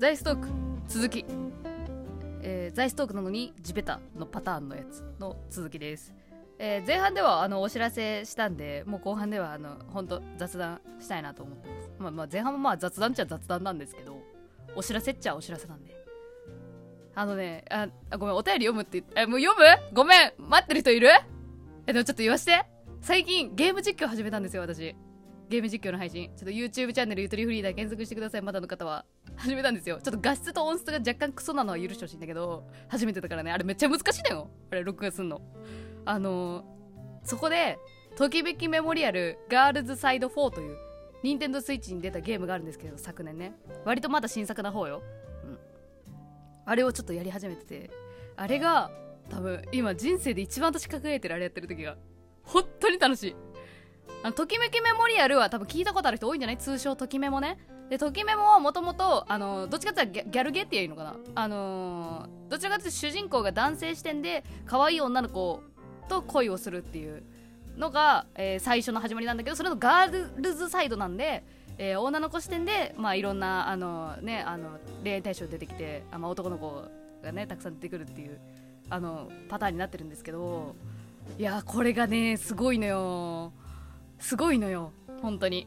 ザイストーク続き。えー、ザイストークなのに地べたのパターンのやつの続きです、えー前半ではあのお知らせしたんでもう後半ではあの本当雑談したいなと思ってます、まあ、まあ前半もまあ雑談っちゃ雑談なんですけどお知らせっちゃお知らせなんで。あのねあごめんお便り読むって言っえもう読む？ごめん待ってる人いる？えでもちょっと言わして。最近ゲーム実況始めたんですよ私。ゲーム実況の配信。ちょっと YouTube チャンネルゆとりフリーダー検索してください。まだの方は。始めたんですよ。ちょっと画質と音質が若干クソなのは許してほしいんだけど初めてだからね。あれめっちゃ難しいんだよ。あれ録画すんの。あのーそこでときめきメモリアルガールズサイド4という任天堂スイッチに出たゲームがあるんですけど昨年ね。割とまだ新作な方よ、うん、あれをちょっとやり始めてて。あれが多分今人生で一番私輝いてるあれやってる時が本当に楽しい。あのときめきメモリアルは多分聞いたことある人多いんじゃない？通称ときメモね。でときメモはもともとあのどっちかっていうとギャギャルゲーって言えばいいのかな？あのーどちらかというと主人公が男性視点で可愛い女の子と恋をするっていうのが、えー最初の始まりなんだけどそれのガールズサイドなんで、えー女の子視点で、まあ、いろんなあの、ね、あの恋愛対象出てきてあ、まあ、男の子がねたくさん出てくるっていうあのパターンになってるんですけどいやこれがねすごいのよ。すごいのよ。本当に。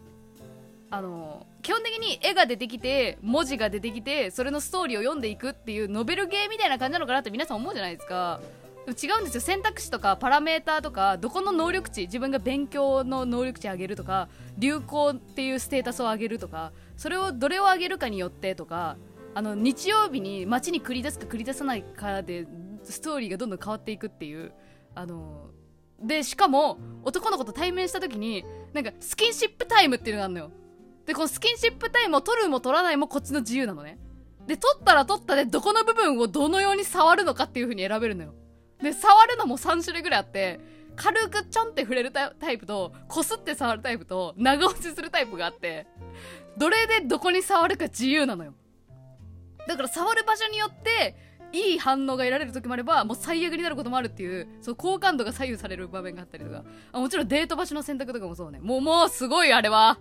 あの基本的に絵が出てきて文字が出てきてそれのストーリーを読んでいくっていうノベルゲーみたいな感じなのかなって皆さん思うじゃないですか。違うんですよ。選択肢とかパラメーターとかどこの能力値自分が勉強の能力値上げるとか流行っていうステータスを上げるとかそれをどれを上げるかによってとかあの日曜日に街に繰り出すか繰り出さないかでストーリーがどんどん変わっていくっていうあのでしかも男の子と対面した時になんかスキンシップタイムっていうのがあるのよ。でこのスキンシップタイムを取るも取らないもこっちの自由なのね。で取ったら取ったでどこの部分をどのように触るのかっていう風に選べるのよ。で触るのも3種類ぐらいあって軽くちょんって触れるタタイプとこすって触るタイプと長押しするタイプがあってどれでどこに触るか自由なのよ。だから触る場所によっていい反応が得られる時もあればもう最悪になることもあるっていうそう好感度が左右される場面があったりとか。あもちろんデート場所の選択とかもそうね。もうもうすごいあれは。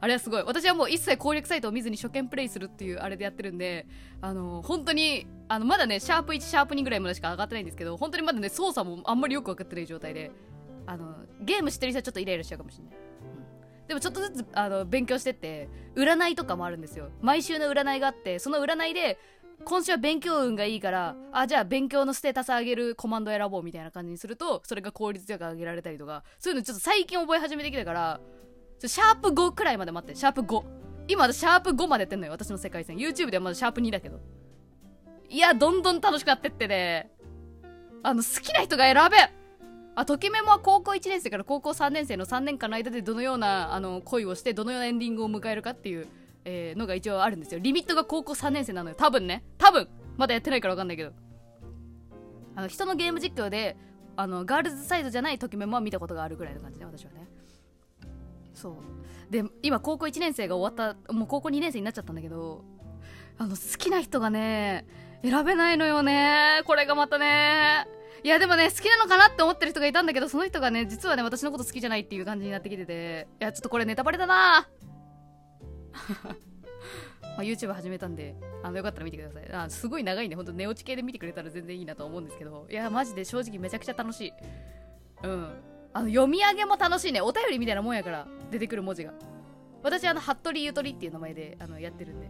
あれはすごい。私はもう一切攻略サイトを見ずに初見プレイするっていうあれでやってるんであの本当にあのまだねシャープ1シャープ2ぐらいまでしか上がってないんですけど本当にまだね操作もあんまりよく分かってない状態であのゲームしてる人はちょっとイライラしちゃうかもしれない、でもちょっとずつあの勉強してって占いとかもあるんですよ。毎週の占いがあってその占いで今週は勉強運がいいからあじゃあ勉強のステータス上げるコマンド選ぼうみたいな感じにするとそれが効率よく上げられたりとかそういうのちょっと最近覚え始めてきたからシャープ5くらいまで待ってシャープ5今私シャープ5までやってんのよ私の世界線。YouTube ではまだシャープ2だけど。いやどんどん楽しくなってってね。あの好きな人が選べ。あときメモは高校1年生から高校3年生の3年間の間でどのようなあの恋をしてどのようなエンディングを迎えるかっていう、えーのが一応あるんですよ。リミットが高校3年生なのよ。多分ね。多分。まだやってないから分かんないけど。あの人のゲーム実況であのガールズサイドじゃないときメモは見たことがあるぐらいの感じね私はね。そう。で今高校1年生が終わったもう高校2年生になっちゃったんだけどあの好きな人がね選べないのよね。これがまたね。いやでもね好きなのかなって思ってる人がいたんだけどその人がね実はね私のこと好きじゃないっていう感じになってきてていやちょっとこれネタバレだな。まあ YouTube 始めたんであのよかったら見てください。あすごい長いんでほんと寝落ち系で見てくれたら全然いいなと思うんですけど。いやマジで正直めちゃくちゃ楽しい。うん。あの読み上げも楽しいね。お便りみたいなもんやから出てくる文字が。私あの服部ゆとりっていう名前であのやってるんで。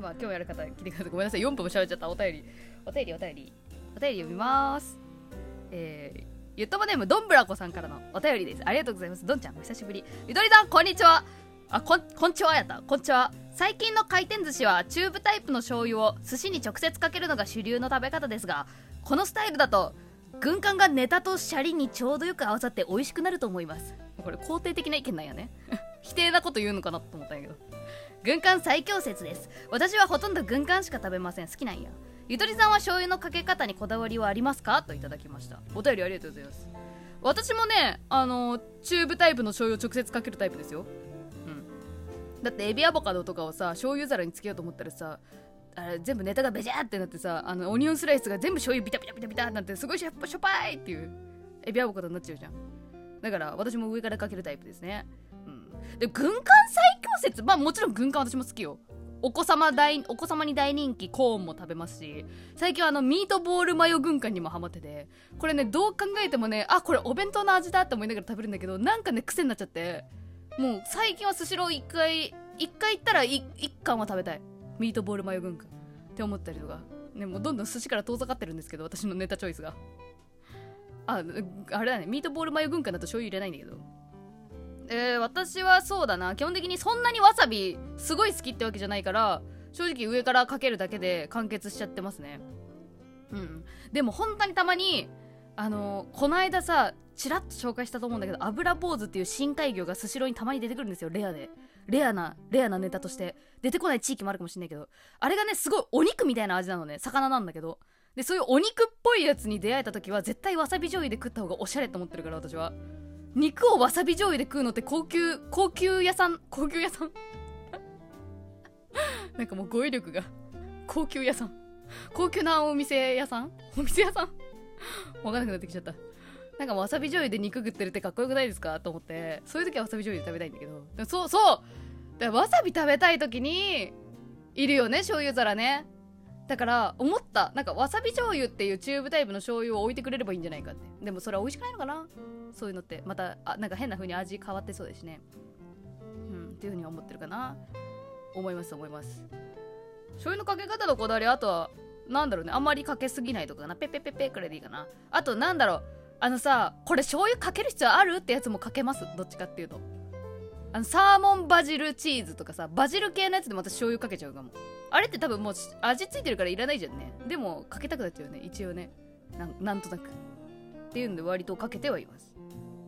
まあ興味ある方来てください。ごめんなさい。4分も喋っちゃった。お便り。お便りお便り。お便り読みます。えー、ゆっともネームどんぶらこさんからのお便りです。ありがとうございます。どんちゃんお久しぶり。ゆとりさんこんにちは。あこんこんちはやった。こんちは。最近の回転寿司はチューブタイプの醤油を寿司に直接かけるのが主流の食べ方ですがこのスタイルだと軍艦がネタとシャリにちょうどよく合わさって美味しくなると思います。これ肯定的な意見なんやね。否定なこと言うのかなと思ったんやけど。軍艦最強説です。私はほとんど軍艦しか食べません。好きなんや。ゆとりさんは醤油のかけ方にこだわりはありますか？といただきました。お便りありがとうございます。私もねあのチューブタイプの醤油を直接かけるタイプですよ。だってエビアボカドとかをさ醤油皿につけようと思ったらさあれ全部ネタがベジャーってなってさあのオニオンスライスが全部醤油ビタビタビタビタってなってすごいしょっぱいっていうエビアボカドになっちゃうじゃん。だから私も上からかけるタイプですね。うん。で軍艦最強説まあもちろん軍艦私も好きよ。お子様大お子様に大人気コーンも食べますし最近はあのミートボールマヨ軍艦にもハマっててこれねどう考えてもねあこれお弁当の味だって思いながら食べるんだけどなんかね癖になっちゃって。もう最近はスシロー1回1回行ったら 1, 1貫は食べたい。ミートボールマヨ軍艦。って思ったりとか。ねもうどんどん寿司から遠ざかってるんですけど私のネタチョイスが。ああれだね。ミートボールマヨ軍艦だと醤油入れないんだけど。えー、私はそうだな。基本的にそんなにわさびすごい好きってわけじゃないから正直上からかけるだけで完結しちゃってますね。うん。でも本当にたまにあのー、この間さちらっと紹介したと思うんだけど油坊主っていう深海魚がスシローにたまに出てくるんですよ。レアで。レアなレアなネタとして。出てこない地域もあるかもしれないけど。あれがねすごいお肉みたいな味なのね。魚なんだけど。でそういうお肉っぽいやつに出会えた時は絶対わさび醤油で食った方がおしゃれと思ってるから私は。肉をわさび醤油で食うのって高級高級屋さん高級屋さん？なんかもう語彙力が高級屋さん。高級なお店屋さん？お店屋さん？わかんなくなってきちゃった。なんかわさび醤油で肉食ってるってかっこよくないですかと思って。そういう時はわさび醤油で食べたいんだけど。そうそう。だわさび食べたい時にいるよね醤油皿ね。だから思った。なんかわさび醤油っていうチューブタイプの醤油を置いてくれればいいんじゃないかって。でもそれは美味しくないのかな？そういうのって。またあなんか変な風に味変わってそうですね。うんっていう風に思ってるかな。思います思います。醤油のかけ方のこだわりあとはなんだろうねあんまりかけすぎないとかな。ペペペペくらいでいいかな。あとなんだろうあのさこれ醤油かける必要ある？ってやつもかけます？どっちかっていうと。あのサーモンバジルチーズとかさバジル系のやつでも私醤油かけちゃうかも。あれって多分もう味付いてるからいらないじゃんね。でもかけたくなっちゃうよね一応ね。なんとなく。っていうんで割とかけてはいます。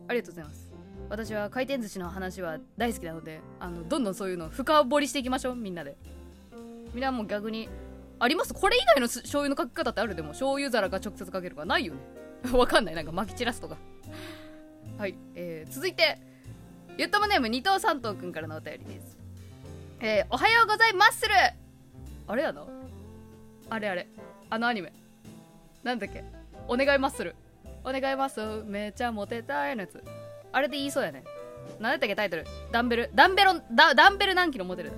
ありがとうございます。私は回転寿司の話は大好きなのであのどんどんそういうの深掘りしていきましょうみんなで。みんなも逆にあります？これ以外の醤油のかけ方ってある？でも醤油皿が直接かけるかないよね わかんないなんか巻き散らすとかはい、えー、続いてゆっともネーム二等三等くんからのお便りです。えー、おはようございまするあれやな？あれあれ。あのアニメ。なんだっけ？お願いマッスル。お願いマッスル。めちゃモテたいのやつ。あれで言いそうやね。なんだったっけタイトル？ダンベル。ダンベロ、ダダンベル何キロモテる？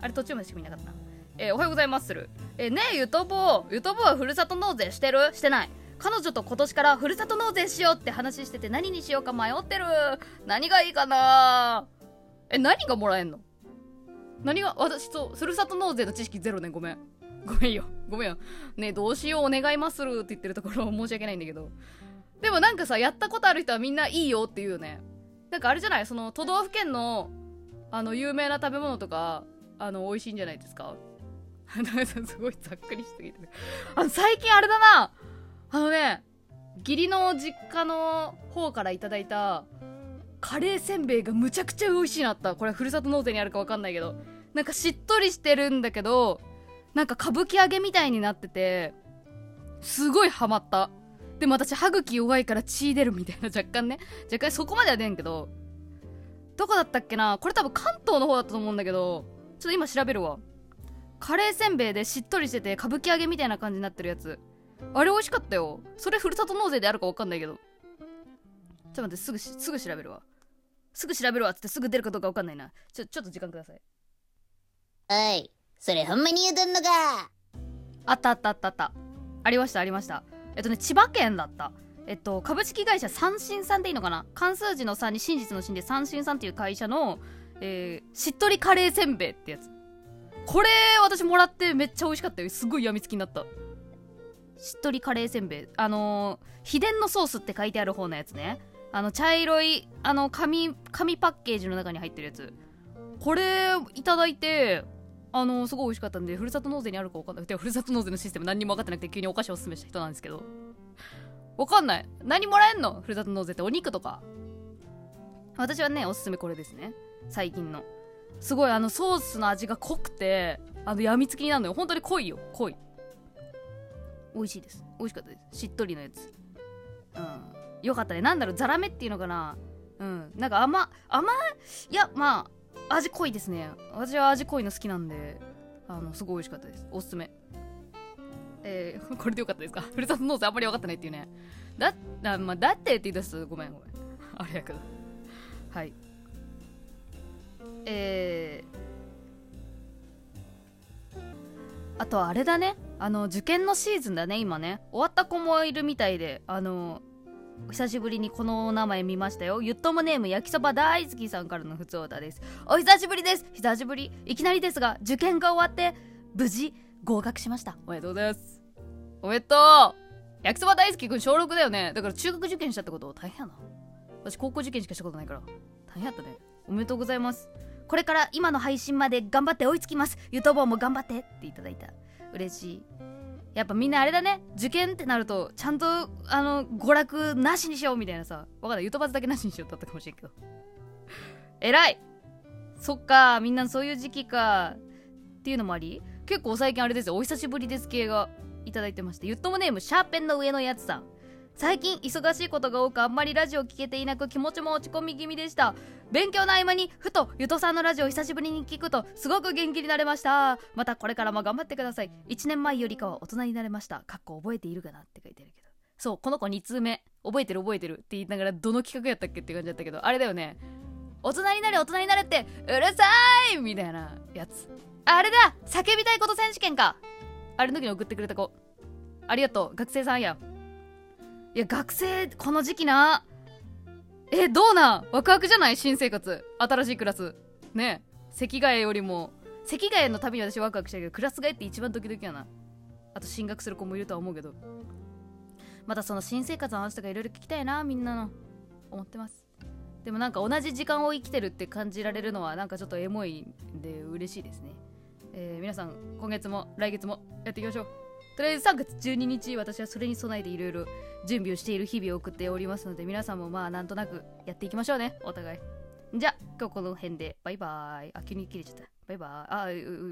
あれ途中までしか見なかったな。えー、おはようございます。する。えー、ねえ、ゆとぼう。ゆとぼうはふるさと納税してる？してない。彼女と今年からふるさと納税しようって話してて何にしようか迷ってる？何がいいかな？え何がもらえんの？何が？私とふるさと納税の知識ゼロね。ごめん。ごめんよ。ごめんよ。ねえどうしよう。お願いまするって言ってるところ申し訳ないんだけど。でもなんかさやったことある人はみんないいよって言うよね。なんかあれじゃない？その都道府県のあの有名な食べ物とかあの美味しいんじゃないですか？すごいざっくりしすぎて。あの最近あれだな。あのね義理の実家の方からいただいたカレーせんべいがむちゃくちゃ美味しいなった。これふるさと納税にあるか分かんないけど。なんかしっとりしてるんだけどなんか歌舞伎揚げみたいになっててすごいハマった。でも私歯茎弱いから血出るみたいな若干ね。若干そこまでは出んけど。どこだったっけな。これ多分関東の方だったと思うんだけど。ちょっと今調べるわ。カレーせんべいでしっとりしてて歌舞伎揚げみたいな感じになってるやつ。あれ美味しかったよ。それふるさと納税であるか分かんないけど。ちょっと待ってすぐすぐ調べるわ。すぐ調べるわっつってすぐ出るかどうか分かんないな。ちょちょっと時間ください。おいそれほんまに言うとんのか。あったあったあったあった。ありましたありました。えっとね千葉県だった。えっと株式会社三新さんでいいのかな？関数字の3に真実の真で三新さんっていう会社の、えー、しっとりカレーせんべいってやつ。これ私もらってめっちゃ美味しかったよ。すごいやみつきになった。しっとりカレーせんべい。あのー、秘伝のソースって書いてある方のやつね。あの茶色いあの紙紙パッケージの中に入ってるやつ。これいただいてあのー、すごい美味しかったんでふるさと納税にあるか分かんなくてふるさと納税のシステム何にも分かってなくて急にお菓子をおすすめした人なんですけど。分かんない。何もらえんの？ふるさと納税ってお肉とか。私はねおすすめこれですね。最近の。すごいあのソースの味が濃くてあのやみつきになるのよ。本当に濃いよ。濃い。美味しいです。美味しかったです。しっとりのやつ。うん。よかったね。なんだろう。ザラメっていうのかな。うん。なんか甘甘いやまあ味濃いですね。私は味濃いの好きなんであのすごい美味しかったです。おすすめ。えー、これでよかったですか？ふるさと納税あんまり分かってないっていうね。だあ、まあ、だってって言い出すごめんごめん。あれやけど。はい。えー、あとあれだね。あの受験のシーズンだね今ね。終わった子もいるみたいであの久しぶりにこのお名前見ましたよ。ゆっともネーム焼きそば大好きさんからの普通歌です。お久しぶりです。久しぶり。いきなりですが受験が終わって無事合格しました。おめでとうございます。おめでとう。焼きそば大好きくん小6だよね。だから中学受験したってこと？大変やな。私高校受験しかしたことないから。大変やったね。おめでとうございます。これから今の配信まで頑張って追いつきます。ゆとぼうも頑張ってっていただいた。嬉しい。やっぱみんなあれだね。受験ってなるとちゃんとあの娯楽なしにしようみたいなさ。わかんないゆとばずだけなしにしようだったかもしれんけど。偉い。そっか。みんなそういう時期か。っていうのもあり。結構最近あれですよ。お久しぶりです系がいただいてまして。ゆっともネームシャーペンの上のやつさん。最近忙しいことが多くあんまりラジオ聞けていなく気持ちも落ち込み気味でした。勉強の合間にふとゆとさんのラジオ久しぶりに聞くとすごく元気になれました。またこれからも頑張ってください。1年前よりかは大人になれました。かっこ覚えているかなって書いてるけど。そうこの子2通目覚えてる覚えてるって言いながらどの企画やったっけって感じだったけど。あれだよね。大人になれ大人になれってうるさいみたいなやつ。あれだ。叫びたいこと選手権か。あれの時に送ってくれた子。ありがとう。学生さんや。いや学生この時期な。えどうなん？ワクワクじゃない？新生活。新しいクラス。ね。席替えよりも。席替えのたびに私ワクワクしたけどクラス替えって一番ドキドキやな。あと進学する子もいるとは思うけど。またその新生活の話とかいろいろ聞きたいなみんなの。思ってます。でもなんか同じ時間を生きてるって感じられるのはなんかちょっとエモいんで嬉しいですね、えー、皆さん今月も来月もやっていきましょう。とりあえず3月12日私はそれに備えていろいろ準備をしている日々を送っておりますので皆さんもまあなんとなくやっていきましょうねお互い。じゃあ今日この辺でバイバーイ。あ急に切れちゃった。バイバーイ。あう